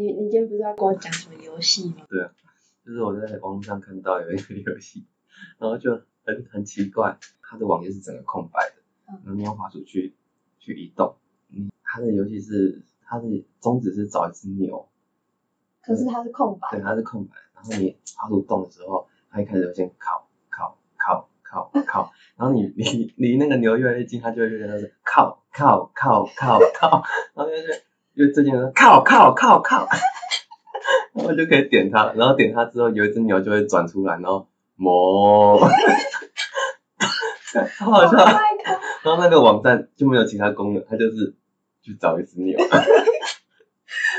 你你今天不是要跟我讲什么游戏吗？对啊，就是我在网络上看到有一个游戏，然后就很很奇怪，它的网页是整个空白的，嗯然后你用滑鼠去去移动，嗯，它的游戏是它的宗旨是找一只牛，可是它是空白对，，它是空白，然后你滑鼠动的时候，它一开始就先靠靠靠靠靠，然后你离离那个牛越来越近，它就会越来越靠靠靠靠靠，然后就是越最近的靠靠靠靠，然后 就可以点它，然后点它之后，有一只牛就会转出来，然后哞，好好笑。Oh 然后那个网站就没有其他功能，它就是去找一只牛。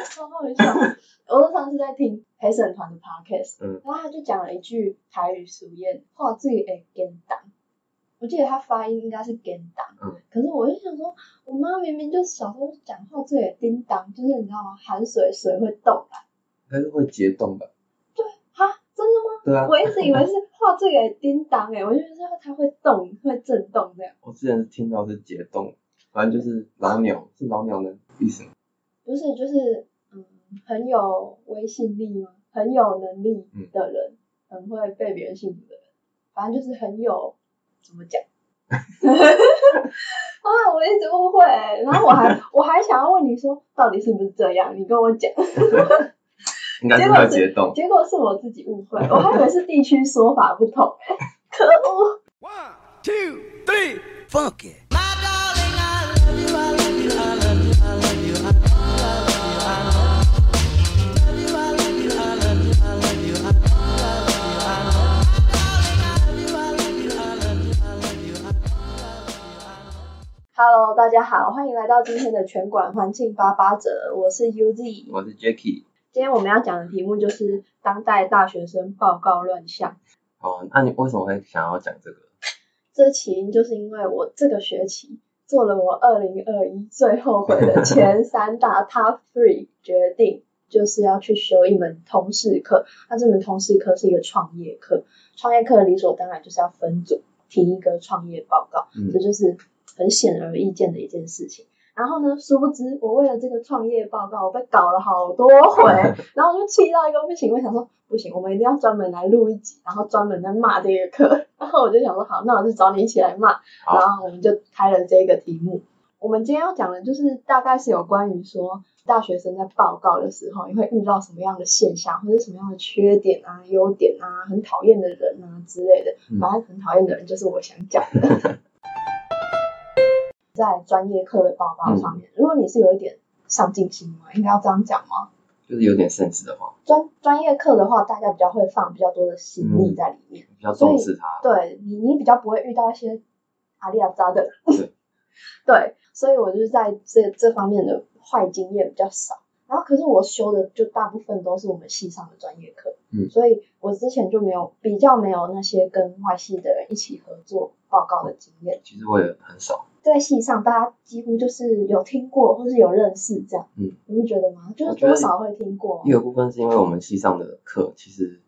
超好笑。我上次在听陪审团的 podcast，、嗯然后他就讲了一句台语俗谚，话最会跟当。我记得他发音应该是叮当，嗯可是我就想说，我妈明明就小时候讲话最也叮当，就是你知道吗？含水水会动啊。它是会结冻的。哈，真的吗？对啊，我一直以为是话最也叮当哎，我就觉得它会动，会震动这样。我之前听到是结冻，反正就是老鸟，是老鸟的意思吗。不是，就是嗯，很有威信力吗？很有能力的人，很会被别人信服的人，反正就是很有怎么讲 啊？我一直误会、然后我还 我还想要问你说，到底是不是这样？你跟我讲，应该是会结冻。结果是我自己误会，我还以为是地区说法不同、欸，可恶！One, two, three, funk it. Hello，大家好，欢迎来到今天的拳馆环境八八折，我是 UZ。我是 Jacky。今天我们要讲的题目就是当代大学生报告乱象。哦，那你为什么会想要讲这个？这起因就是因为我这个学期做了我二零二一最后悔的前三大 Top Three 决定，就是要去修一门通识课。那这门通识课是一个创业课，创业课理所当然就是要分组提一个创业报告，嗯这就是很显而易见的一件事情。然后呢，殊不知我为了这个创业报告，我被搞了好多回，然后我就气到一个不行，我想说不行，我们一定要专门来录一集，然后专门来骂这个课。然后我就想说好，那我就找你一起来骂，然后我们就开了这个题目。我们今天要讲的就是大概是有关于说大学生在报告的时候，你会遇到什么样的现象，或者什么样的缺点啊、优点啊、很讨厌的人啊之类的。嗯反正很讨厌的人就是我想讲的。在专业课的报告上面，如果你是有一点上进心嘛，应该要这样讲吗？就是有点 sense 的话，专专业课的话，大家比较会放比较多的心力在里面，比较重视它。对你你比较不会遇到一些阿里阿扎的人，对 对，所以我就是在这这方面的坏经验比较少。然后可是我修的就大部分都是我们系上的专业课，嗯所以我之前就没有比较没有那些跟外系的人一起合作报告的经验。其实我也很少。在系上，大家几乎就是有听过或是有认识这样，嗯，你会觉得吗？就是多少会听过啊、一个部分是因为我们系上的课，其实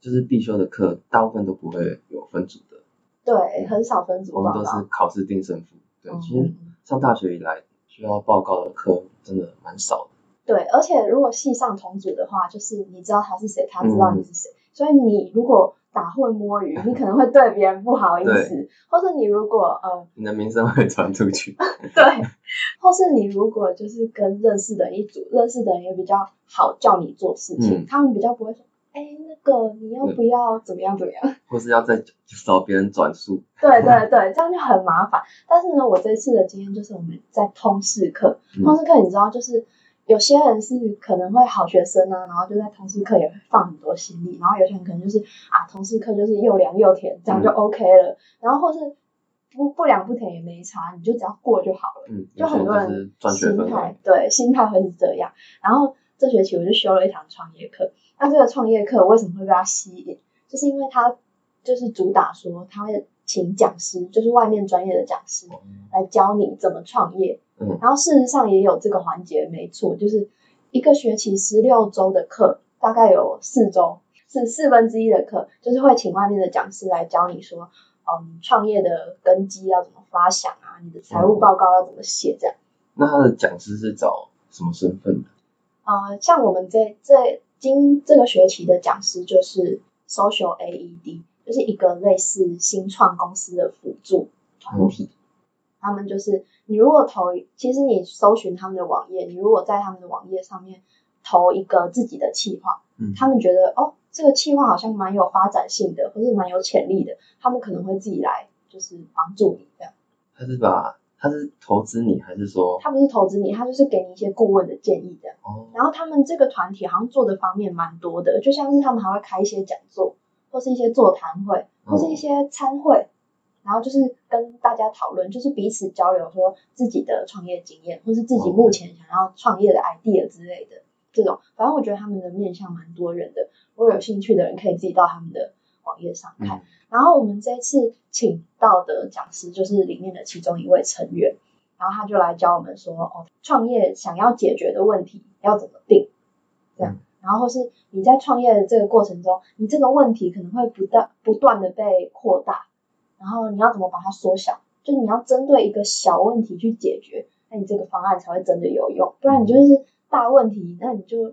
就是必修的课，大部分都不会有分组的，对，很少分组我们都。是考试定胜负。对，其实嗯上大学以来需要报告的课真的蛮少的。对，而且如果系上同组的话，就是你知道他是谁，他知道嗯你是谁，所以你如果打混摸鱼，你可能会对别人不好意思，或是你如果呃你的名声会传出去。对，或是你如果就是跟认识的人一组，认识的人也比较好叫你做事情，嗯他们比较不会说，哎，那个你要不要怎么样怎么样？或是要再找别人转述。对对对，这样就很麻烦。但是呢，我这次的经验就是我们在通识课，嗯通识课你知道，就是有些人是可能会好学生啊，然后就在通识课也会放很多心力，然后有些人可能就是啊，通识课就是又凉又甜，这样就嗯 OK 了。然后或是不不凉不甜也没差，你就只要过就好了。嗯，就很多人心态。对心态会是这样。然后这学期我就修了一堂创业课。那这个创业课为什么会被他吸引？就是因为他就是主打说他会请讲师，就是外面专业的讲师来教你怎么创业。嗯然后事实上也有这个环节，没错，就是一个学期十六周的课，大概有四周是四分之一的课，就是会请外面的讲师来教你说，嗯，创业的根基要怎么发想啊，你的财务报告要怎么写这样。那他的讲师是找什么身份的？呃，像我们这这今这个学期的讲师就是 Social AED，就是一个类似新创公司的辅助团体。他们就是你如果投，其实你搜寻他们的网页，你如果在他们的网页上面投一个自己的企划，嗯他们觉得哦，这个企划好像蛮有发展性的，或是蛮有潜力的，他们可能会自己来就是帮助你这样。他是把他是投资你，还是说他不是投资你，他就是给你一些顾问的建议这样。哦然后他们这个团体好像做的方面蛮多的，就像是他们还会开一些讲座，或是一些座谈会，或是一些参会，然后就是跟大家讨论，就是彼此交流说自己的创业经验，或是自己目前想要创业的 idea 之类的这种。反正我觉得他们的面向蛮多人的，如果有兴趣的人可以自己到他们的网页上看。嗯然后我们这次请到的讲师就是里面的其中一位成员，然后他就来教我们说，哦，创业想要解决的问题要怎么定，这样，然后或是你在创业的这个过程中，你这个问题可能会不断不断的被扩大，然后你要怎么把它缩小？就你要针对一个小问题去解决，那你这个方案才会真的有用，不然你就是大问题，那你就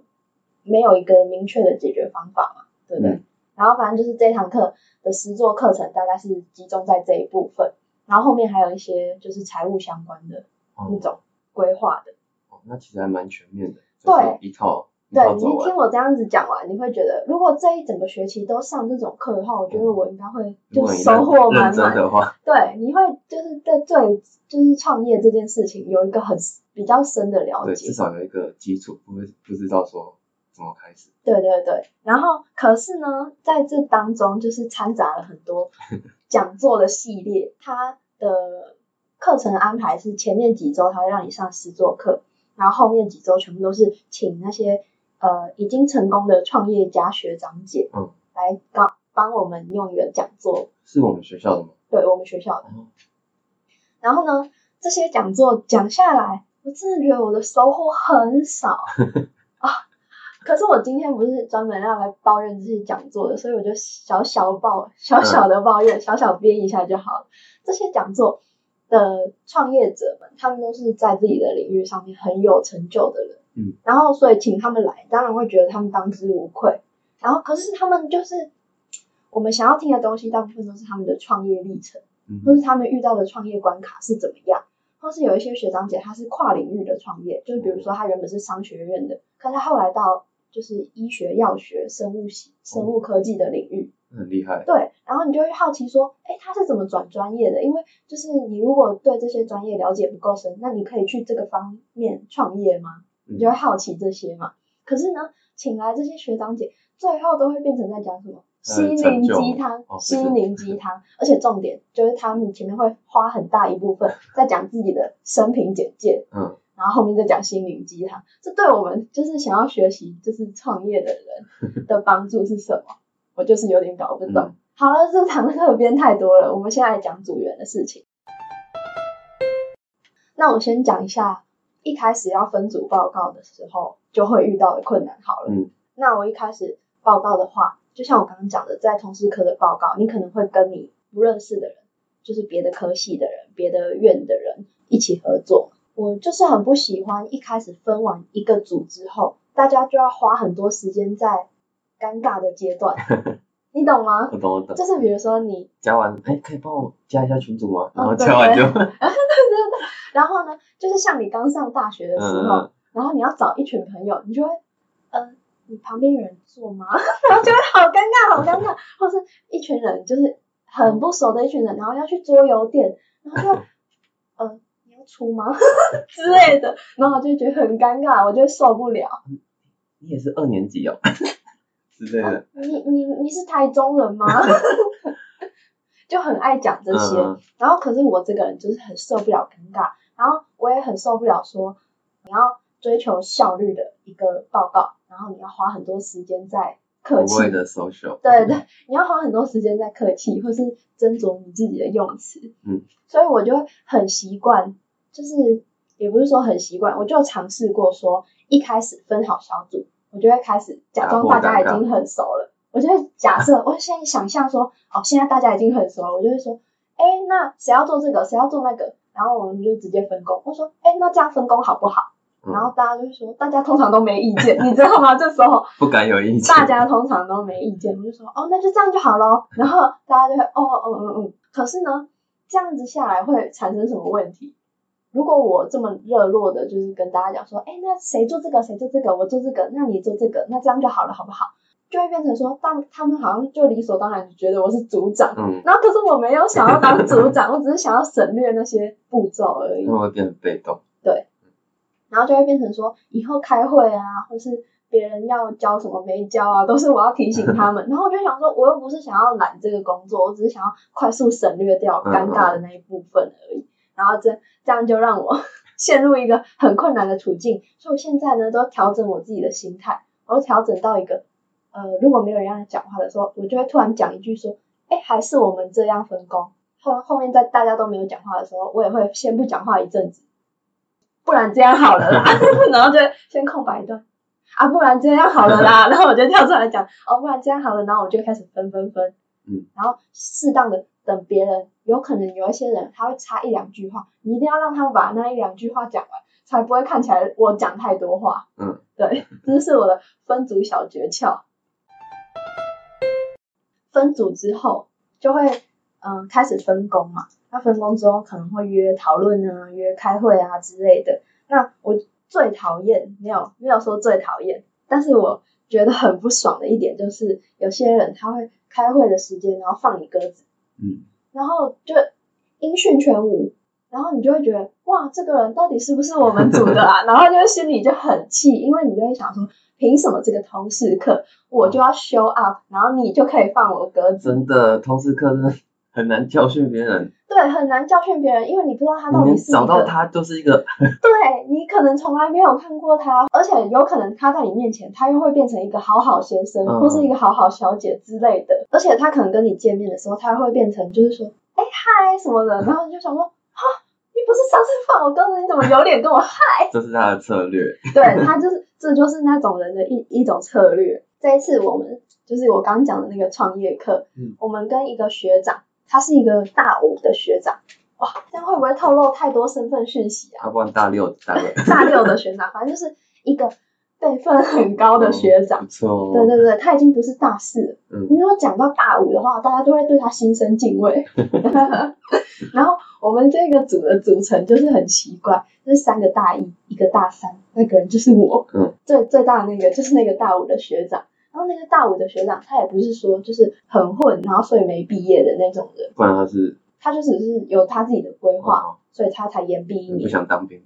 没有一个明确的解决方法嘛，对不对？嗯然后反正就是这堂课的实作课程大概是集中在这一部分，然后后面还有一些就是财务相关的那哦种规划的。哦，那其实还蛮全面的，对就是一套一对你。听我这样子讲完，你会觉得如果这一整个学期都上这种课的话，我觉得我应该会就收获满满。的话，对，你会就是对对就是创业这件事情有一个很比较深的了对，解至。少有一个基础，不会不知道说怎么开始。对对对，然后可是呢，在这当中就是掺杂了很多 讲座的系列，它的课程安排是前面几周它会让你上实作课，然后后面几周全部都是请那些呃已经成功的创业家学长姐，嗯，来帮帮我们用一个讲座，是我们学校的吗？对我们学校的。哦然后呢，这些讲座讲下来，我真的觉得我的收获很少 啊。可是我今天不是专门要来抱怨这些讲座的，所以我就小小抱小小的抱怨，小小编一下就好了。这些讲座的创业者们，他们都是在自己的领域上面很有成就的人，嗯，然后所以请他们来，当然会觉得他们当之无愧。然后可是他们就是我们想要听的东西，大部分都是他们的创业历程。嗯或是他们遇到的创业关卡是怎么样，或是有一些学长姐她是跨领域的创业，就是比如说她原本是商学院的，可她后来到就是医学、药学、生物系、生物科技的领域，很厉害。对，然后你就会好奇说，哎，他是怎么转专业的？因为就是你如果对这些专业了解不够深，那你可以去这个方面创业吗？嗯你就会好奇这些嘛。可是呢，请来这些学长姐，最后都会变成在讲什么？心灵鸡汤，心灵鸡汤，而且重点就是他们前面会花很大一部分在讲自己的生平简介，嗯，然后后面再讲心灵鸡汤。这对我们就是想要学习就是创业的人 的帮助是什么？我就是有点搞不懂。嗯好了，这堂课编太多了，我们现在来讲组员的事情。那我先讲一下一开始要分组报告的时候就会遇到的困难好了。嗯那我一开始报告的话，就像我刚刚讲的，在同事科的报告，你可能会跟你不认识的人，就是别的科系的人、别的院的人一起合作。我就是很不喜欢一开始分完一个组之后，大家就要花很多时间在尴尬的阶段，你懂吗？我懂我懂。就是比如说你加完，哎，可以帮我加一下群主吗？然后加完就，然后呢，就是像你刚上大学的时候，嗯然后你要找一群朋友，你就会，呃，你旁边有人坐吗？然后就会好尴尬，好尴尬，或是一群人就是很不熟的一群人，然后要去桌游店，然后就，呃，你要出吗 之类的，然后我就觉得很尴尬，我就受不了。你也是二年级哦之类的。你你你是台中人吗？就很爱讲这些，嗯然后可是我这个人就是很受不了尴尬，然后我也很受不了说你要追求效率的一个报告，然后你要花很多时间在客气，的 social。对对，你要花很多时间在客气，或是斟酌你自己的用词。嗯，所以我就很习惯，就是也不是说很习惯，我就尝试过说，一开始分好小组，我就会开始假装大家已经很熟了。我就会假设，我现在想象说，哦，现在大家已经很熟了，我就会说，哎，那谁要做这个，谁要做那个，然后我们就直接分工。我说，哎，那这样分工好不好？嗯然后大家就会说，大家通常都没意见，你知道吗？这时候 不敢有意见。大家通常都没意见，我就说哦，那就这样就好喽。然后大家就会哦哦嗯嗯嗯。可是呢，这样子下来会产生什么问题？如果我这么热络的，就是跟大家讲说，哎，那谁做这个，谁做这个，我做这个，那你做这个，那这样就好了，好不好？就会变成说，当他们好像就理所当然地觉得我是组长，嗯，然后可是我没有想要当组长，我只是想要省略那些步骤而已会变得被动。对然后就会变成说，以后开会啊，或是别人要交什么没交啊，都是我要提醒他们。然后我就想说，我又不是想要揽这个工作，我只是想要快速省略掉尴尬的那一部分而已。然后这这样就让我 陷入一个很困难的处境。所以我现在呢，都调整我自己的心态，我都调整到一个，呃，如果没有人让讲话的时候，我就会突然讲一句说，哎，还是我们这样分工。后后面在大家都没有讲话的时候，我也会先不讲话一阵子。不然这样好了啦，然后就先空白一段啊，不然这样好了啦，然后我就跳出来讲哦，不然这样好了，然后我就开始分分分，嗯，然后适当的等别人，有可能有一些人他会插一两句话，你一定要让他们把那一两句话讲完，才不会看起来我讲太多话，嗯，对，这是我的分组小诀窍。分组之后就会嗯、呃开始分工嘛，那分工之后可能会约讨论啊、约开会啊之类的。那我最讨厌没有没有说最讨厌，但是我觉得很不爽的一点就是有些人他会开会的时间然后放你鸽子，嗯，然后就音讯全无，然后你就会觉得哇，这个人到底是不是我们组的啊？然后就心里就很气，因为你就会想说，凭什么这个通识课我就要 show up，然后你就可以放我鸽子？真的，通识课真的很难教训别人。对，很难教训别人，因为你不知道他到底是找到他就是一个，对你可能从来没有看过他，而且有可能他在你面前，他又会变成一个好好先生、嗯或是一个好好小姐之类的，而且他可能跟你见面的时候，他会变成就是说，哎嗨什么的，然后你就想说，哈，你不是上次放我鸽子，你怎么有脸跟我嗨？这是他的策略。对他就是这就是那种人的一一种策略。这一次我们就是我刚讲的那个创业课，嗯我们跟一个学长，他是一个大五的学长，哇，这样会不会透露太多身份讯息啊？要不然大六大六 大六的学长，反正就是一个辈分很高的学长。不错哦。对对对，他已经不是大四了。嗯你如果讲到大五的话，大家都会对他心生敬畏。然后我们这个组的组成就是很奇怪，就是三个大一，一个大三，那个人就是我。嗯，最最大的那个就是那个大五的学长。然后那个大五的学长，他也不是说就是很混，然后所以没毕业的那种人，不然他是他就只是有他自己的规划，哦所以他才延毕一不年。想当兵了。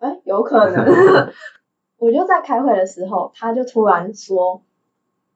哎，有可能。我就在开会的时候，他就突然说：“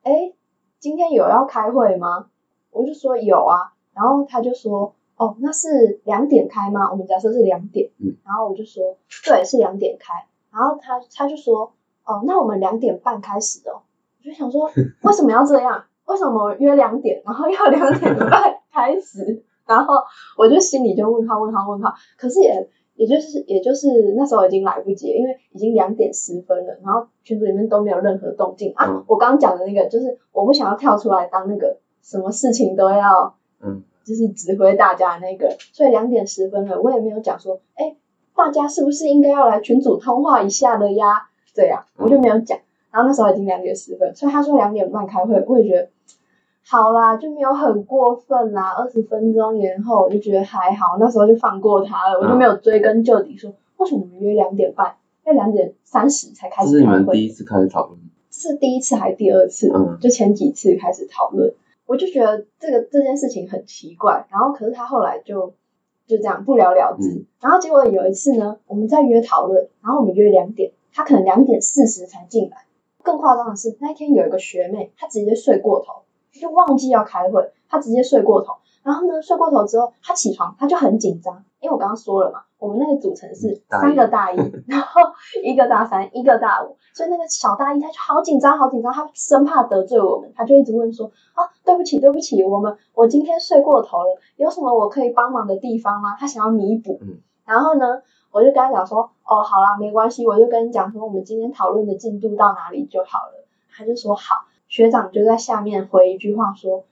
哎，今天有要开会吗？”我就说有啊，然后他就说：“哦，那是两点开吗？我们假设是两点。”嗯，然后我就说：“对，是两点开。”然后他他就说：“哦，那我们两点半开始哦。”我就想说，为什么要这样？为什么约两点，然后要两点半开始？然后我就心里就问号问号问号，可是也也就是也就是那时候已经来不及了，因为已经两点十分了，然后群组里面都没有任何动静啊。嗯我刚刚讲的那个就是我不想要跳出来当那个什么事情都要嗯，就是指挥大家的那个，所以两点十分了，我也没有讲说，哎，大家是不是应该要来群组通话一下了呀？这样我就没有讲。然后那时候已经两点十分，所以他说两点半开会，我也觉得好啦，就没有很过分啦，二十分钟延后，我就觉得还好，那时候就放过他了，我就没有追根究底说为什么我们约两点半，要两点三十才开这是你。们第一次开始讨论。这是第一次还是第二次？嗯就前几次开始讨论，我就觉得这个这件事情很奇怪。然后可是他后来就就这样不了了之。嗯然后结果有一次呢，我们在约讨论，然后我们约两点，他可能两点四十才进来。更夸张的是，那一天有一个学妹，她直接睡过头，就忘记要开会，她直接睡过头。然后呢，睡过头之后，她起床，她就很紧张，因为我刚刚说了嘛，我们那个组成是三个大一，然后一个大三，一个大五，所以那个小大一她就好紧张，好紧张，她生怕得罪我们，她就一直问说啊，对不起，对不起，我们我今天睡过头了，有什么我可以帮忙的地方吗？她想要弥补。嗯然后呢，我就跟他讲说，哦，好啦，没关系，我就跟你讲说，我们今天讨论的进度到哪里就好了。他就说好，学长就在下面回一句话说，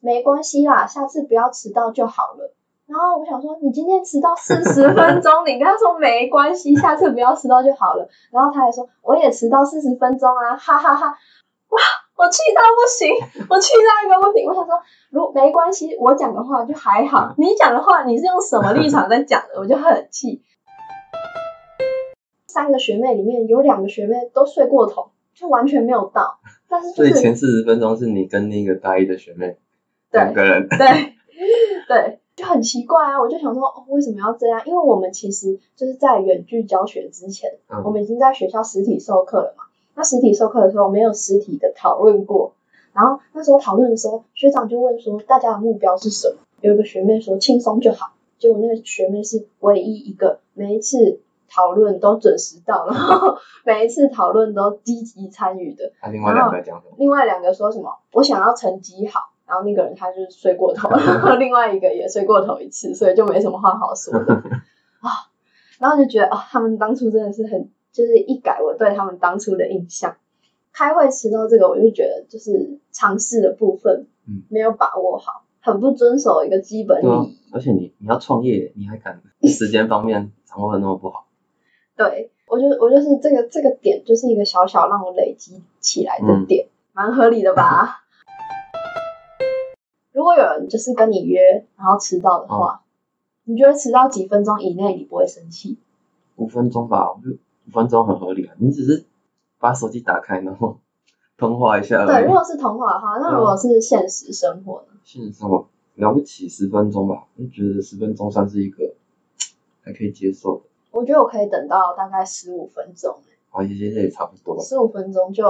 没关系啦，下次不要迟到就好了。然后我想说，你今天迟到四十分钟，你跟他说没关系，下次不要迟到就好了。然后他还说，我也迟到四十分钟啊，哈哈哈哇，我气到不行，我气到一个不行。我想说，如没关系，我讲的话就还好，你讲的话你是用什么立场在讲的？我就很气。三个学妹里面有两个学妹都睡过头，就完全没有到。但是就是所以前四十分钟是你跟那个大一的学妹对两个人，对 对，就很奇怪啊！我就想说，哦，为什么要这样？因为我们其实就是在远距教学之前，嗯我们已经在学校实体授课了嘛。那实体授课的时候，没有实体的讨论过。然后那时候讨论的时候，学长就问说，大家的目标是什么？有一个学妹说轻松就好，结果那个学妹是唯一一个每一次讨论都准时到，然后 每一次讨论都积极参与的。他另外两个讲什么？另外两个说什么？我想要成绩好，然后那个人他就睡过头，然后另外一个也睡过头一次，所以就没什么话好说的 啊。然后就觉得啊、他们当初真的是很，就是一改我对他们当初的印象。开会迟到这个，我就觉得就是尝试的部分嗯没有把握好，很不遵守一个基本对啊礼仪。，而且你你要创业，你还敢时间方面掌握的那么不好？对我就我就是这个这个点，就是一个小小让我累积起来的嗯点，蛮、合理的吧？如果有人就是跟你约，然后迟到的话，你觉得迟到几分钟以内你不会生气？五分钟吧，我觉得五分钟很合理啊。你只是把手机打开，然后 通话一下而对，如。果是通话的话，那如果是现实生活呢？现实生活了不起十分钟吧，我觉得十分钟算是一个 还可以接受的。我觉得我可以等到大概十五分钟，啊，其实也差不多，十五分钟就，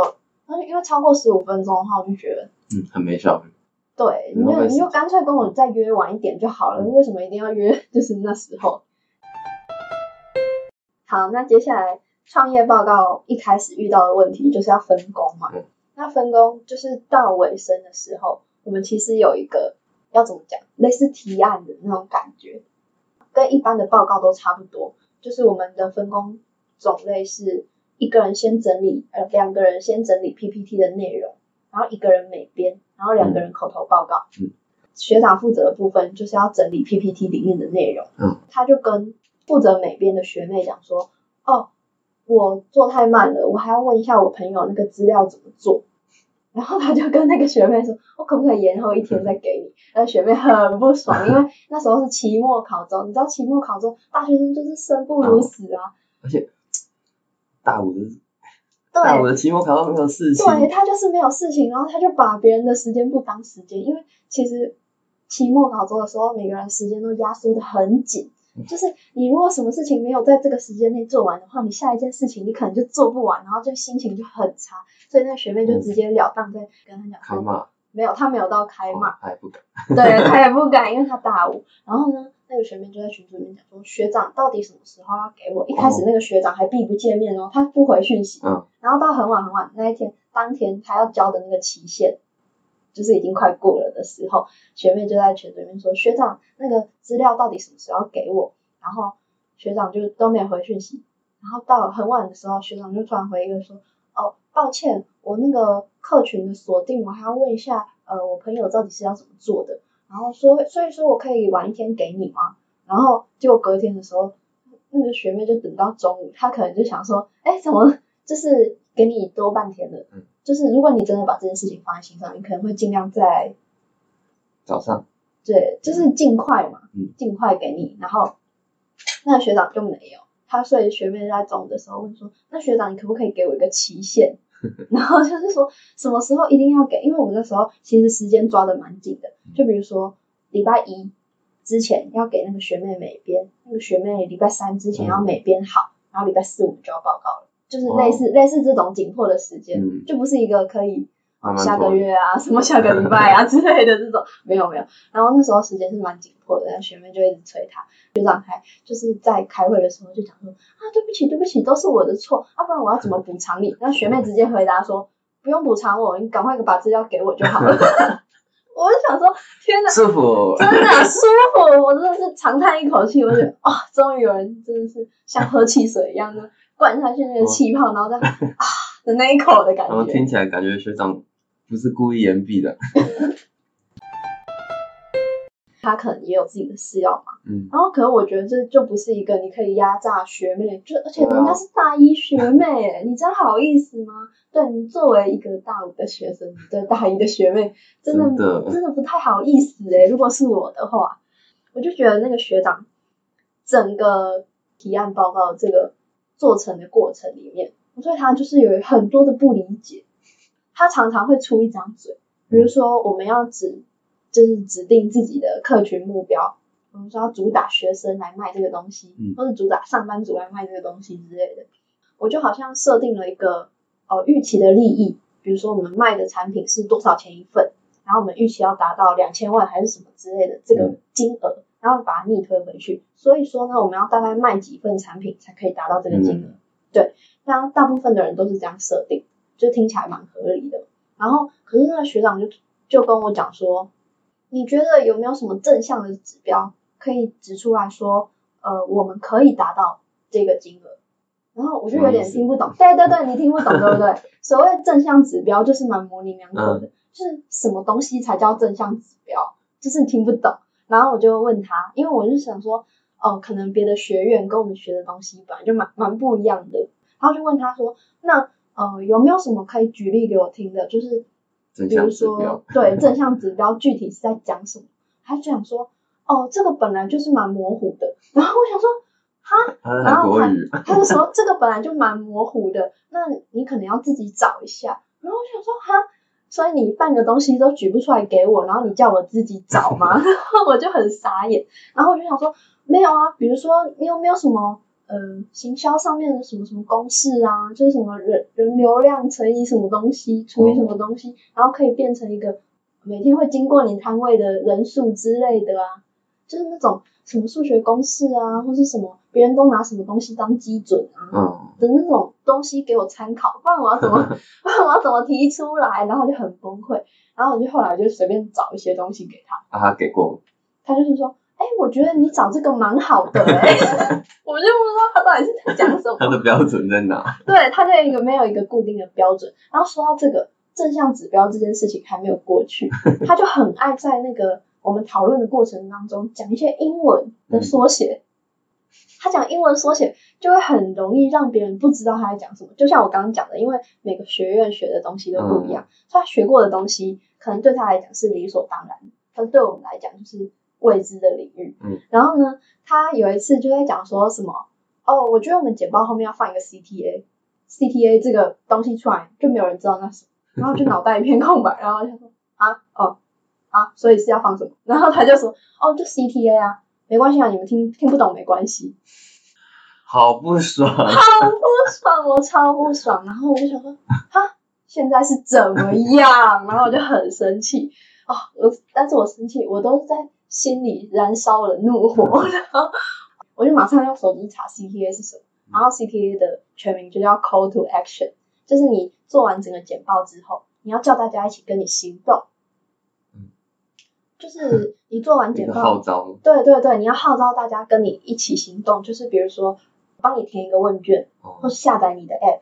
那因为超过十五分钟的话，我就觉得。嗯，很没效率。对，你就你就干脆跟我再约晚一点就好了，嗯为什么一定要约 就是那时候？好，那接下来创业报告一开始遇到的问题就是要分工嘛。嗯那分工就是到尾声的时候，我们其实有一个要怎么讲，类似提案的那种感觉，跟一般的报告都差不多。就是我们的分工种类是一个人先整理，呃，两个人先整理 PPT 的内容，然后一个人美编，然后两个人口头报告。嗯学长负责的部分就是要整理 PPT 里面的内容。嗯，他就跟负责美编的学妹讲说：“哦，我做太慢了，我还要问一下我朋友那个资料怎么做。”然后他就跟那个学妹说：“我可不可以延后一天再给你？”那学妹很不爽，因为那时候是期末考周，你知道期末考周大学生就是生不如死啊。而且大五的大五的期末考都没有事情，对，他就是没有事情，然后他就把别人的时间不当时间，因为其实期末考周的时候，每个人时间都压缩的很紧。就是你如果什么事情没有在这个时间内做完的话，你下一件事情你可能就做不完，然后就心情就很差。所以那个学妹就直截了当在跟他讲说，开骂，没有，他没有到开骂，哦他也不敢。对他也不敢，因为他大五。然后呢，那个学妹就在群组里面讲说，学长到底什么时候要给我？一开始那个学长还避不见面哦，他不回讯息。嗯，然后到很晚很晚那一天，当天他要交的那个期限，就是已经快过了的时候，学妹就在群里面说，学长那个资料到底什么时候给我？然后学长就都没有回讯息。然后到很晚的时候，学长就突然回一个说，哦，抱歉，我那个客群的锁定，我还要问一下，呃，我朋友到底是要怎么做的。然后说，所以说我可以晚一天给你吗？然后结果隔天的时候，那个学妹就等到中午，她可能就想说，哎，怎么就是给你多半天了？嗯就是如果你真的把这件事情放在心上，你可能会尽量在早上。对，就是尽快嘛，嗯。尽快给你。然后那个学长就没有，他所以学妹在中午的时候问说，那学长你可不可以给我一个期限？然后就是说什么时候一定要给，因为我们那时候其实时间抓的蛮紧的，就比如说礼拜一之前要给那个学妹美编，那个学妹礼拜三之前要美编好，然后礼拜四我们就要报告了，就是类似、类似这种紧迫的时间，嗯就不是一个可以下个月啊，什么下个礼拜啊之类的这种，没有没有。然后那时候时间是蛮紧迫的，然后学妹就一直催他，学长还就是在开会的时候就讲说啊，对不起对不起，都是我的错，要、不然我要怎么补偿你？那学妹直接回答说不用补偿我，你赶快把资料给我就好了。我就想说，天哪，舒服，真的舒服，我真的是长叹一口气，我觉得啊、终于有人真的是像喝汽水一样的灌下去那个气泡，然后再 啊的那一口的感觉。然后听起来感觉学长不是故意言毕的。他可能也有自己的事要忙。嗯，然后，可能我觉得这就不是一个你可以压榨学妹，就而且人家是大一学妹，哎，你真好意思吗？对你作为一个大五的学生，对大一的学妹，真的真的真的不太好意思哎。如果是我的话，我就觉得那个学长整个提案报告这个做成的过程里面，我对他就是有很多的不理解。他常常会出一张嘴，比如说我们要指就是指定自己的客群目标，我们说要主打学生来卖这个东西，嗯或者主打上班族来卖这个东西之类的。我就好像设定了一个呃预期的利益，比如说我们卖的产品是多少钱一份，然后我们预期要达到两千万还是什么之类的这个嗯金额，然后把它逆推回去。所以说呢，我们要大概卖几份产品才可以达到这个金额？对，那大部分的人都是这样设定，就听起来蛮合理的。然后，可是那个学长就就跟我讲说，你觉得有没有什么正向的指标可以指出来说，呃，我们可以达到这个金额？然后我就有点听不懂，对对对，你听不懂对不对？所谓正向指标就是蛮模棱两可的，就是什么东西才叫正向指标，就是你听不懂。然后我就问他，因为我就想说，哦，可能别的学院跟我们学的东西本来就蛮蛮不一样的，然后就问他说，那呃有没有什么可以举例给我听的？就是比如说，对正向指标具体是在讲什么？他就想说，哦，这个本来就是蛮模糊的。然后我想说，哈，他然后他他就说这个本来就蛮模糊的，那你可能要自己找一下。然后我想说，哈，所以你半个东西都举不出来给我，然后你叫我自己找吗？然后我就很傻眼。然后我就想说，没有啊，比如说你有没有什么？呃，行销上面的什么什么公式啊，就是什么人人流量乘以什么东西除以什么东西，然后可以变成一个每天会经过你摊位的人数之类的啊，就是那种什么数学公式啊，或是什么别人都拿什么东西当基准啊，嗯，的那种东西给我参考，不然我要怎么，不然我要怎么提出来？然后就很崩溃，然后我就后来就随便找一些东西给他，啊，他给过吗，他就是说，哎、我觉得你找这个蛮好的、哎，我就不知道他到底是在讲什么。他的标准在哪？对，他就有一个没有一个固定的标准。然后说到这个正向指标这件事情还没有过去，他就很爱在那个我们讨论的过程当中讲一些英文的缩写。他讲英文缩写就会很容易让别人不知道他在讲什么。就像我刚刚讲的，因为每个学院学的东西都不一样，所以他学过的东西可能对他来讲是理所当然的，但是对我们来讲就是未知的领域。嗯，然后呢，他有一次就在讲说什么。哦，我觉得我们简报后面要放一个 CTA，CTA 这个东西出来就没有人知道那是什么，然后就脑袋一片空白，然后就说啊，所以是要放什么？然后他就说哦，就 CTA 啊，没关系啊，你们听听不懂没关系，好不爽，好不爽，我超不爽，然后我就想说哈，现在是怎么样？然后我就很生气哦，我但是我生气，我都在心里燃烧了怒火，然后我就马上用手机查 CTA 是什么，然后 CTA 的全名就叫 Call to Action，就是你做完整个简报之后，你要叫大家一起跟你行动。嗯就是你做完简报，号召，对对对，你要号召大家跟你一起行动，就是比如说帮你填一个问卷，或哦，是下载你的 app，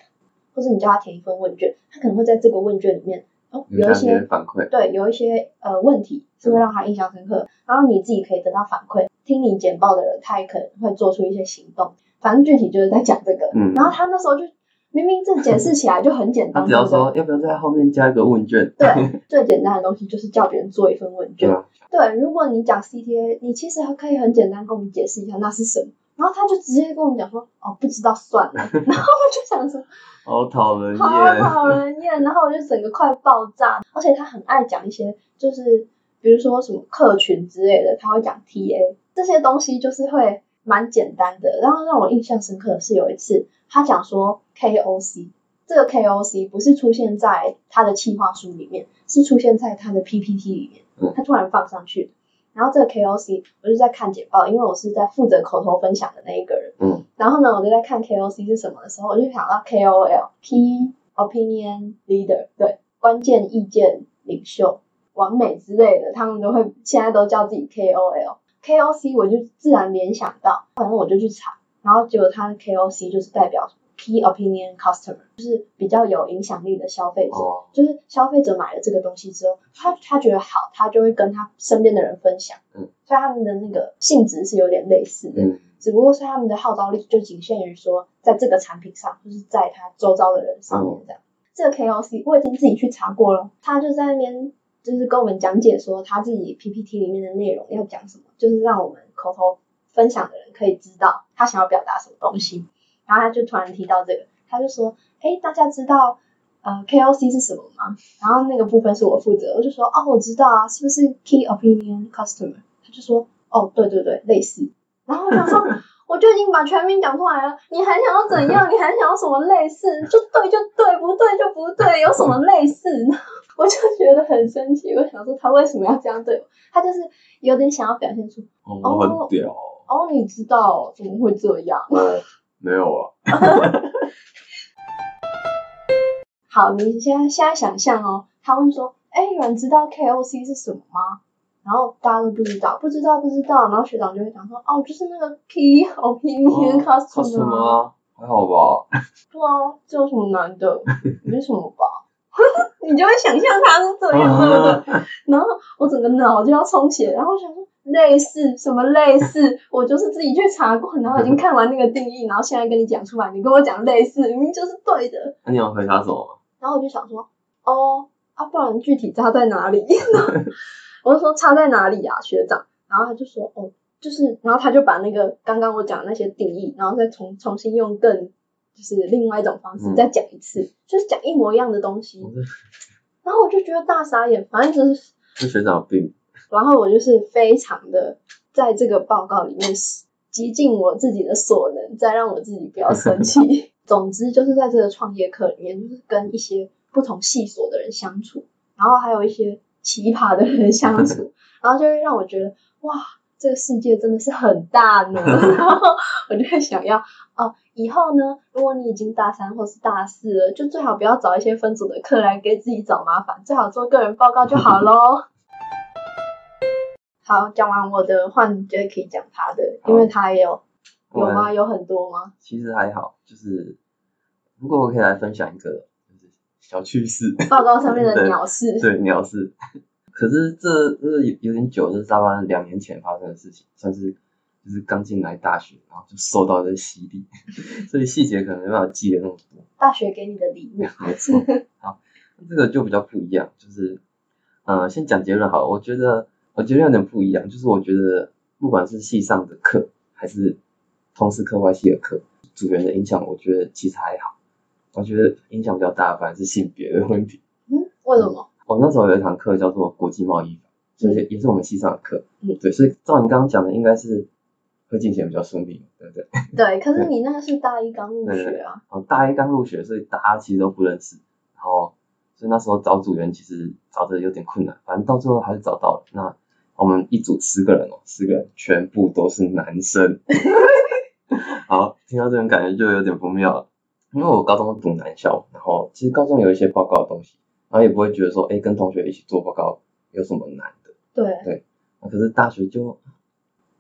或是你叫他填一份问卷，他可能会在这个问卷里面哦有一些些反馈，对有一些呃问题是会让他印象深刻，然后你自己可以得到反馈，听你简报的人他也可能会做出一些行动，反正具体就是在讲这个，嗯。然后他那时候就明明这解释起来就很简单，他只要说要不要在后面加一个问卷，对，最简单的东西就是叫别人做一份问卷。对啊，对，如果你讲 CTA，你其实还可以很简单跟我们解释一下那是什么，然后他就直接跟我们讲说，哦，不知道算了。然后我就想说，好讨人好厌，讨人厌，然后我就整个快爆炸。而且他很爱讲一些，就是比如说什么客群之类的，他会讲 TA 这些东西，就是会蛮简单的。然后让我印象深刻的是有一次他讲说 KOC。这个 KOC 不是出现在他的企划书里面，是出现在他的 PPT 里面嗯，他突然放上去。然后这个 KOC 我就在看简报，因为我是在负责口头分享的那一个人。嗯，然后呢，我就在看 KOC 是什么的时候，我就想到 KOL Key Opinion Leader，对，关键意见领袖、完美之类的，他们都会现在都叫自己 KOL。KOC 我就自然联想到，反正我就去查，然后结果他的 KOC 就是代表 key opinion customer，就是比较有影响力的消费者。哦，就是消费者买了这个东西之后，他他觉得好，他就会跟他身边的人分享。嗯，所以他们的那个性质是有点类似的。嗯只不过是他们的号召力就仅限于说，在这个产品上，就是在他周遭的人上面这样。这个 KOC 我已经自己去查过了，他就在那边就是跟我们讲解说他自己 PPT 里面的内容要讲什么，就是让我们口头分享的人可以知道他想要表达什么东西。然后他就突然提到这个，他就说：“哎，大家知道呃 KOC 是什么吗？”然后那个部分是我负责，我就说：“哦，我知道啊，是不是 Key Opinion Customer？” 他就说：“哦，对对对，类似。”然后我想说，我就已经把全名讲出来了，你还想要怎样？你还想要什么类似？就对就对，不对就不对，有什么类似？我就觉得很生气，我想说他为什么要这样对我？他就是有点想要表现出，哦，我很屌哦，哦，你知道怎么会这样？哦没有啊，好，你现在现在想象哦，他问说，哎，有人知道 KOC 是什么吗？然后大家都不知道，不知道，不知道。然后学长就会讲说，哦，就是那个 Key Opinion 哦 Customer 什么啊？还好吧？对啊，这有什么难的？没什么吧？你就会想象他是这样，对不对？然后我整个脑就要充血，然后我想说类似什么类似，我就是自己去查过，然后已经看完那个定义，然后现在跟你讲出来，你跟我讲类似，明明就是对的。那你有回答什么吗？然后我就想说，哦，啊，不然具体差在哪里？我就说差在哪里啊，学长？然后他就说，哦，就是，然后他就把那个刚刚我讲的那些定义，然后再重重新用更就是另外一种方式嗯再讲一次，就是讲一模一样的东西。然后我就觉得大傻眼，反正就是，这学长有病，然后我就是非常的在这个报告里面极尽我自己的所能，再让我自己不要生气。总之就是在这个创业课里面，就是跟一些不同系所的人相处，然后还有一些奇葩的人相处，然后就会让我觉得哇，这个世界真的是很大呢。然后我就会想要哦，以后呢，如果你已经大三或是大四了，就最好不要找一些分组的课来给自己找麻烦，最好做个人报告就好喽。好，讲完我的，换 Jacky 讲他的，因为他也有有吗？有很多吗？其实还好，就是不过我可以来分享一个就是小趣事，报告上面的鸟事，对鸟事。可是这这有有点久，这是大概两年前发生的事情，算是就是刚进来大学，然后就受到这洗礼，所以细节可能没办法记得那么多。大学给你的礼物。没错，好，这个就比较不一样，就是，呃，先讲结论好了，我觉得我觉得有点不一样，就是我觉得不管是系上的课还是同时课外系的课，组员的影响，我觉得其实还好，我觉得影响比较大的反而是性别的问题。嗯，为什么？我那时候有一堂课叫做国际贸易法，就是也是我们系上的课，嗯对，所以照你刚刚讲的，应该是会进行比较顺利，对不对？对，可是你那个是大一刚入学啊，哦，大一刚入学，所以大家其实都不认识，然后所以那时候找组员其实找的有点困难，反正到最后还是找到了。那我们一组十个人哦，十个人全部都是男生。好，听到这种感觉就有点不妙了，因为我高中读男校，然后其实高中有一些报告的东西，然后也不会觉得说，哎，跟同学一起做报告有什么难的。对对，可是大学就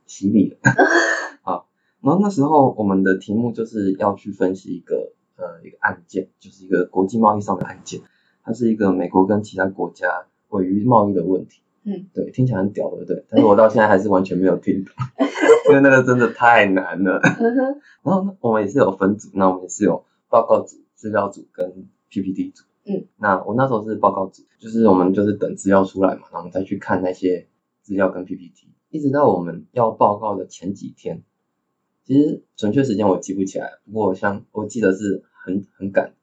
洗礼了。好，然后那时候我们的题目就是要去分析一个呃一个案件，就是一个国际贸易上的案件，它是一个美国跟其他国家尾鱼贸易的问题。嗯，对，听起来很屌，对不对？但是我到现在还是完全没有听懂，因为那个真的太难了。然后呢，我们也是有分组，那我们也是有报告组、资料组跟 PPT 组。嗯，那我那时候是报告组，就是我们就是等资料出来嘛，然后我们再去看那些资料跟 PPT，一直到我们要报告的前几天，其实准确时间我记不起来，不过我像我记得是很很赶，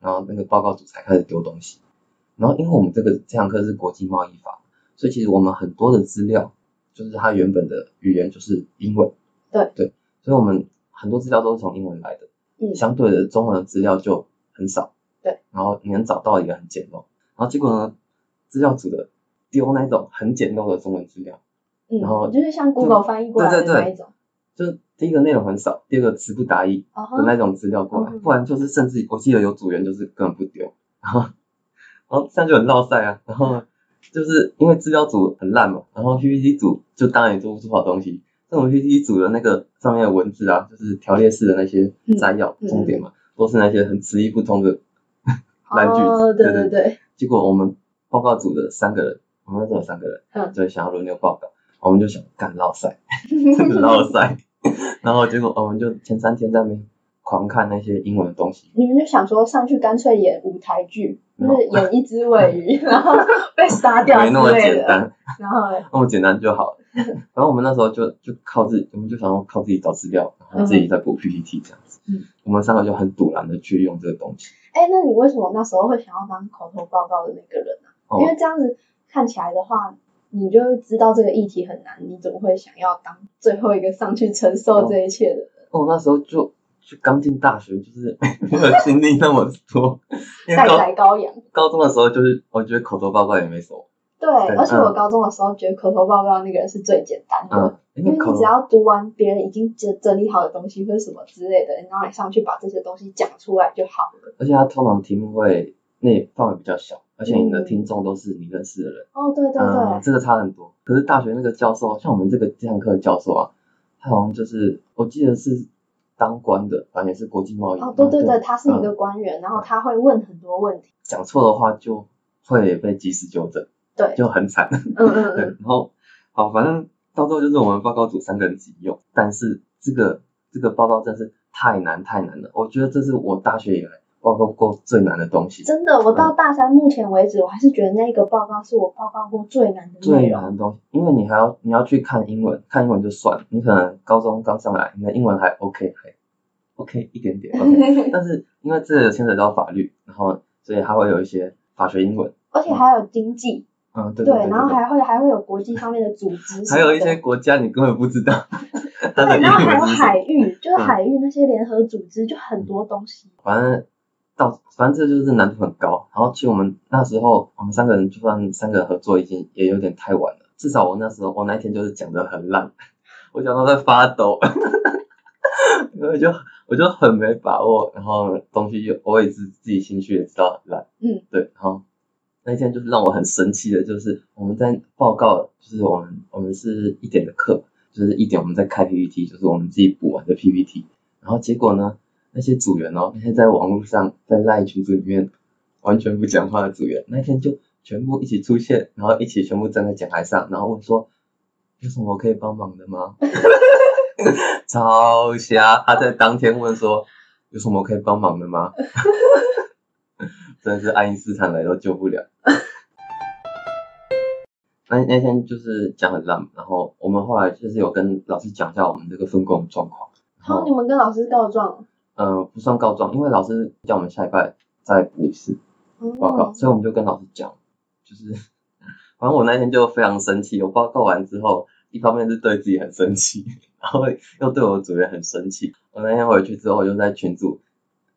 然后那个报告组才开始丢东西，然后因为我们这个这堂课是国际贸易法，所以其实我们很多的资料就是它原本的语言就是英文，对。对，所以我们很多资料都是从英文来的，嗯，相对的中文的资料就很少，对，然后你能找到也很简陋，然后结果呢，资料组的丢那种很简陋的中文资料，嗯，然后就是像 Google 翻译过来的那一种，就是第一个内容很少，第二个词不达意哦的那种资料过来，嗯不然就是甚至我记得有组员就是根本不丢，然后然后这样就很绕塞啊，然后就是因为资料组很烂嘛，然后 PPT 组就当然也做不出好东西，这种 PPT 组的那个上面的文字啊，就是条列式的那些摘要、嗯重点嘛，都是那些很词义不通的 烂句子。哦，对对对对，结果我们报告组的三个人，我们那时候有三个人，嗯。对，想要轮流报告，我们就想干绕赛，真的绕赛。然后结果我们就前三天在那边狂看那些英文的东西，你们就想说上去干脆演舞台剧，就没是演一只尾鱼，然后被杀掉没那么，简单，然后那么简单就好了。然后我们那时候就就靠自己，我们就想要靠自己找资料，然后自己再补 PPT 这样子。嗯，我们三个就很堵然的去用这个东西。哎，那你为什么那时候会想要当口头报告的那个人呢、哦因为这样子看起来的话，你就会知道这个议题很难，你怎么会想要当最后一个上去承受这一切的人？哦，那时候就就刚进大学，就是 没有经历那么多。因为待高羊。高中的时候，就是我觉得口头报告也没什么。对，而且我嗯高中的时候觉得口头报告那个人是最简单的，嗯，因因为你只要读完别人已经整整理好的东西或者什么之类的，然后你上去把这些东西讲出来就好了。而且他通常题目会那范围比较小，而且你的嗯听众都是你认识的人。哦，对对嗯，对，这个差很多。可是大学那个教授，像我们这个这堂课的教授啊，他好像就是我记得是当官的，反正也是国际贸易。哦，对对对，嗯他是一个官员，然后他会问很多问题。讲错的话就会被及时纠正，对，就很惨。嗯嗯 对嗯，，然后好，反正到最后就是我们报告组三个人自己用，但是这个这个报告真是太难太难了，我觉得这是我大学以来报告过最难的东西，真的，我到大三目前为止，我还是觉得那个报告是我报告过最难的最容。难的东西，因为你还要你要去看英文，看英文就算了，你可能高中刚上来，你的英文还 OK 还 OK 一点点 OK，但是因为这个牵扯到法律，然后所以它会有一些法学英文，而且还有经济，嗯对对，对对对然后还会还会有国际方面的组织 还有一些国家你根本不知道对，然后还有。海域，就是嗯海域那些联合组织，就很多东西。反正到反正这就是难度很高。然后其实我们那时候我们三个人就算三个人合作已经也有点太晚了。至少我那时候我那天就是讲的很烂，我讲到在发抖，我就我就很没把握，然后东西又我也自自己心虚也知道很烂，嗯，对，然后。那一天就是让我很生气的，就是我们在报告，就是我们我们是一点的课，就是一点我们在开 PPT，就是我们自己补完的 PPT，然后结果呢，那些组员哦，那些在网络上在赖群组里面完全不讲话的组员，那天就全部一起出现，然后一起全部站在讲台上，然后问说有什么可以帮忙的吗？超瞎！他在当天问说有什么可以帮忙的吗？真的是爱因斯坦来都救不了。那那天就是讲很烂，然后我们后来就是有跟老师讲一下我们这个分工状况，然然后后你们跟老师告状，呃不算告状，因为老师叫我们下礼拜再补一次报告，哦，所以我们就跟老师讲，就是反正我那天就非常生气，我报告完之后，一方面是对自己很生气，然后又对我组员很生气。我那天回去之后，我就在群组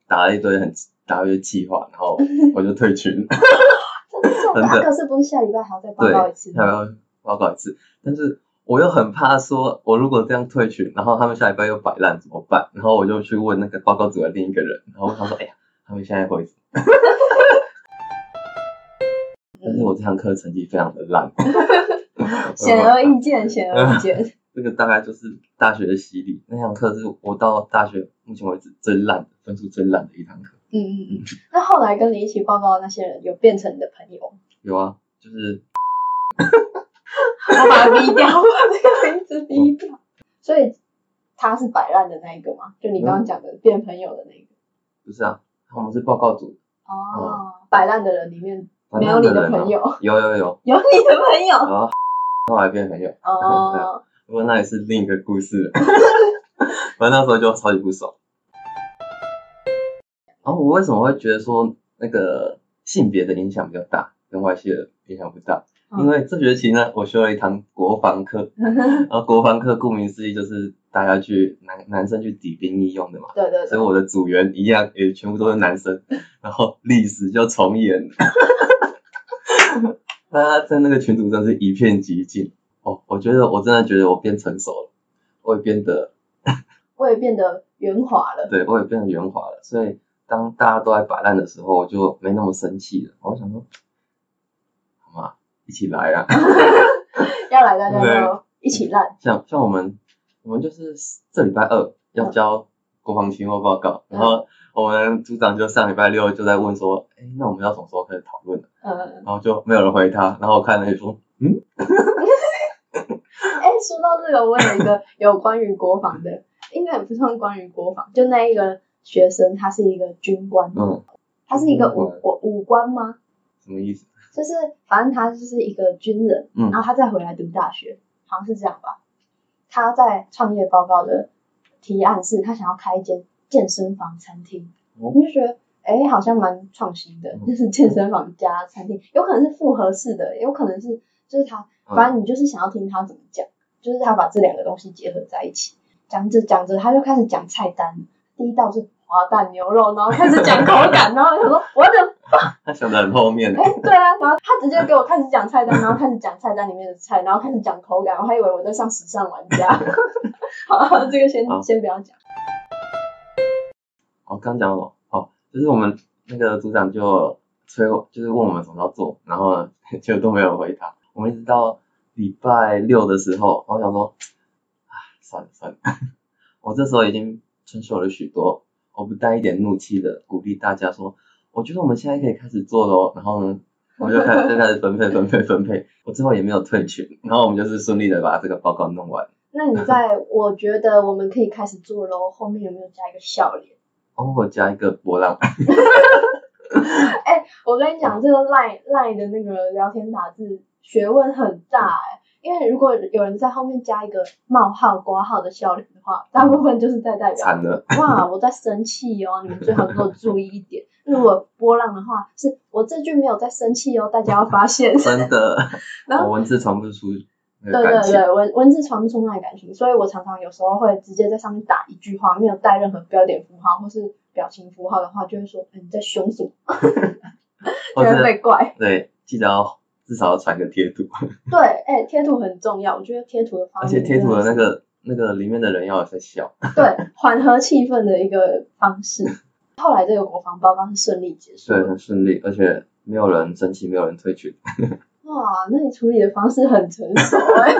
打了一堆很打了一堆气话，然后 我就退群。真的可是不是下礼拜还要再报，告一次？还要报告一次，但是我又很怕说，我如果这样退群，然后他们下礼拜又摆烂怎么办？然后我就去问那个报告组的另一个人，然后他说，哎呀，他们现在会？但是我这堂课成绩非常的烂，显而易见，显而易见。这个大概就是大学的洗礼。那堂课是我到大学目前为止最烂的，分数最烂的一堂课。嗯嗯嗯。那后来跟你一起报告的那些人，有变成你的朋友吗？有啊，就是 我把它逼掉，我把这个名字逼掉。所以他是摆烂的那一个吗？就你刚刚讲的变朋友的那个。不是啊，我们是报告组，哦，摆烂的人里面反没有你的朋友，有有有，有你的朋友。啊后后来变朋友。哦，不过那也是另一个故事。反正那时候就超级不爽。然后我为什么会觉得说那个性别的影响比较大，跟外系的影响不大？嗯因为这学期呢，我修了一堂国防课，然后国防课顾名思义就是大家去男男生去抵兵役用的嘛，对对对，所以我的组员一样也全部都是男生，然后历史就重演。大家在那个群组上是一片寂静哦，我觉得我真的觉得我变成熟了，我也变得我也变得圆滑了。对我也变得圆滑了，所以当大家都在摆烂的时候，我就没那么生气了。我想说，好嘛，一起来啊！要来大家对就一起烂。像像我们，我们就是这礼拜二要交国防期末报告，然后我们组长就上礼拜六就在问说，哎，那我们要什么时候开始讨论呢？嗯，然后就没有人回他，然后我看了就说，嗯，哎，说到这个，我有一个有关于国防的，应该也不算关于国防，就那一个学生，他是一个军官，嗯，他是一个武军武武官吗？什么意思？就是反正他就是一个军人，嗯。然后他再回来读大学，好像是这样吧。他在创业报告的提案是他想要开一间健身房餐厅，哦。你就觉得哎好像蛮创新的，嗯。就是健身房加餐厅，有可能是复合式的，也有可能是就是他，嗯。反正你就是想要听他怎么讲，就是他把这两个东西结合在一起，讲着讲着他就开始讲菜单，第一道是滑蛋牛肉，然后开始讲口感，然后我想说我的他想的很后面，哎，对啊，然后他直接给我开始讲菜单，然后开始讲菜单里面的菜，然后开始讲口感，我还以为我在上时尚玩家。好，这个先先不要讲。我刚讲了，哦，就是我们那个组长就催我，就是问我们什么时候做，然后呢 就都没有回答。我们一直到礼拜六的时候，我想说，唉，算了算了，我这时候已经承受了许多，我不带一点怒气的鼓励大家说，我觉得我们现在可以开始做喽。然后呢，我就开始就开始分配分配分配，我之后也没有退群，然后我们就是顺利的把这个报告弄完。那你在我觉得我们可以开始做喽，后面有没有加一个笑脸？哦，我加一个波浪，哎，我跟你讲，这个赖赖的那个聊天打字学问很大哎、因为如果有人在后面加一个冒号括号的笑脸的话，大部分就是在代表惨了，哇，我在生气哦，你们最好给我注意一点。如果波浪的话，是我这句没有在生气哦，大家要发现。真的，然后我文字传不出那对。对对，文文字传不出那个感情，所以我常常有时候会直接在上面打一句话，没有带任何标点符号或是表情符号的话，就会说、哎你在凶什么，就会被怪。对，记得要至少要传个贴图，对，哎、贴图很重要，我觉得贴图的方而且贴图的那个那个里面的人要有在笑。对缓和气氛的一个方式。后来这个国防报告是顺利结束对，很顺利，而且没有人生气，没有人退群，哇，那你处理的方式很成熟哎、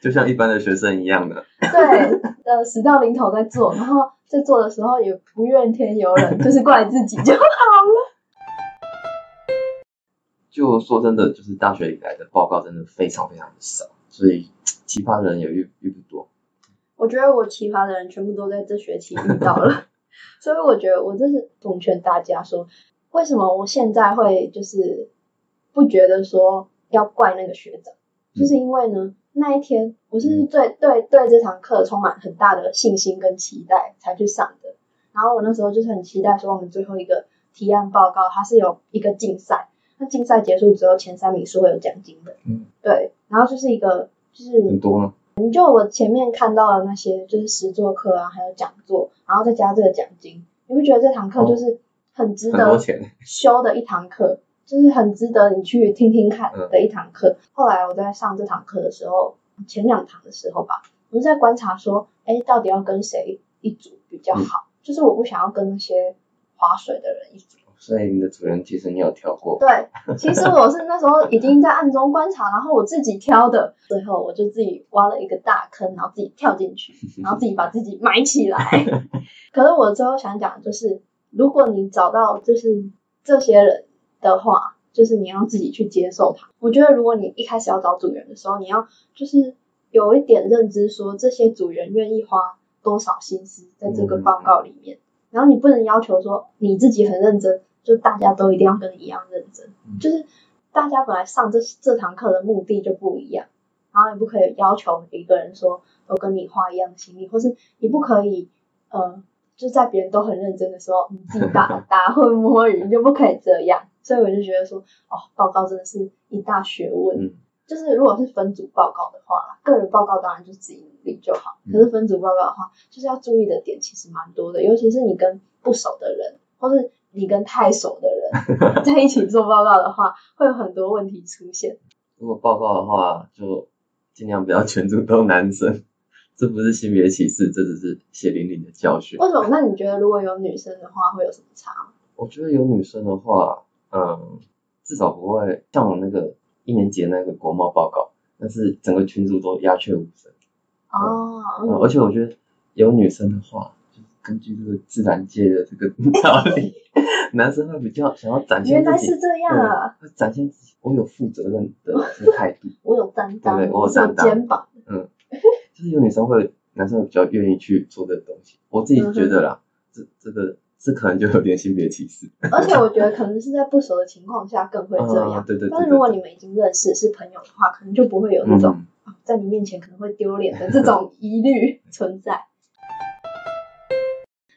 就像一般的学生一样的。对，呃，死到临头在做，然后在做的时候也不怨天尤人，就是怪自己就好了。就说真的，就是大学以来的报告真的非常非常的少，所以奇葩的人也遇遇不多。我觉得我奇葩的人全部都在这学期遇到了，所以我觉得我这是奉劝大家说，为什么我现在会就是不觉得说要怪那个学长，就是因为呢那一天我是对对对这堂课充满很大的信心跟期待才去上的，然后我那时候就是很期待说我们最后一个提案报告它是有一个竞赛，那竞赛结束之后前三名是会有奖金的，嗯，对，然后就是一个就是很多吗？就我前面看到的那些，就是实作课啊，还有讲座，然后再加这个奖金，你不觉得这堂课就是很值得。修的一堂课，就是很值得你去听听看嗯的一堂课。后来我在上这堂课的时候，前两堂的时候吧，我就在观察说，哎，到底要跟谁一组比较好？就是我不想要跟那些划水的人一组。所以你的主人其实你有挑过，对，其实我是那时候已经在暗中观察，然后我自己挑的，最后我就自己挖了一个大坑，然后自己跳进去，然后自己把自己埋起来。可是我最后想讲，就是如果你找到就是这些人的话，就是你要自己去接受他。我觉得如果你一开始要找组员的时候，你要就是有一点认知，说这些组员愿意花多少心思在这个报告里面，然后你不能要求说你自己很认真。就大家都一定要跟你一样认真，嗯就是大家本来上这这堂课的目的就不一样，然后你不可以要求一个人说都跟你花一样的心力，或是你不可以呃就在别人都很认真的时候，你自己打打混摸鱼，你就不可以这样。所以我就觉得说，哦，报告真的是一大学问。嗯就是如果是分组报告的话，个人报告当然就自己努力就好。可是分组报告的话，就是要注意的点其实蛮多的，尤其是你跟不熟的人，或是你跟太熟的人 在一起做报告的话，会有很多问题出现。如果报告的话，就尽量不要全组都男生，这不是性别歧视，这只是血淋淋的教训。为什么？那你觉得如果有女生的话，会有什么差吗？我觉得有女生的话，嗯，至少不会像我那个一年级那个国贸报告，但是整个群组都鸦雀无声。哦，嗯，而且我觉得有女生的话，就是根据这个自然界的这个 道理，男生会比较想要展现自己，原来是这样啊！展现自己，我有负责任的这个态度。我有担当，对对我有肩膀。嗯就是有女生会，男生会比较愿意去做这个东西。我自己觉得啦，这这个这可能就有点性别歧视。而且我觉得可能是在不熟的情况下更会这样。啊对对对但是如果你们已经认识是朋友的话，可能就不会有那种、嗯啊在你面前可能会丢脸的这种疑虑存在。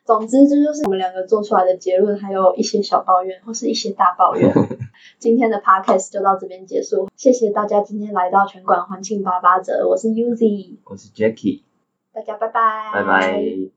总之，这就是我们两个做出来的结论，还有一些小抱怨或是一些大抱怨。今天的 podcast 就到这边结束，谢谢大家今天来到全馆欢庆八八折，我是 Uzi，我是 Jackie，大家拜拜，拜拜。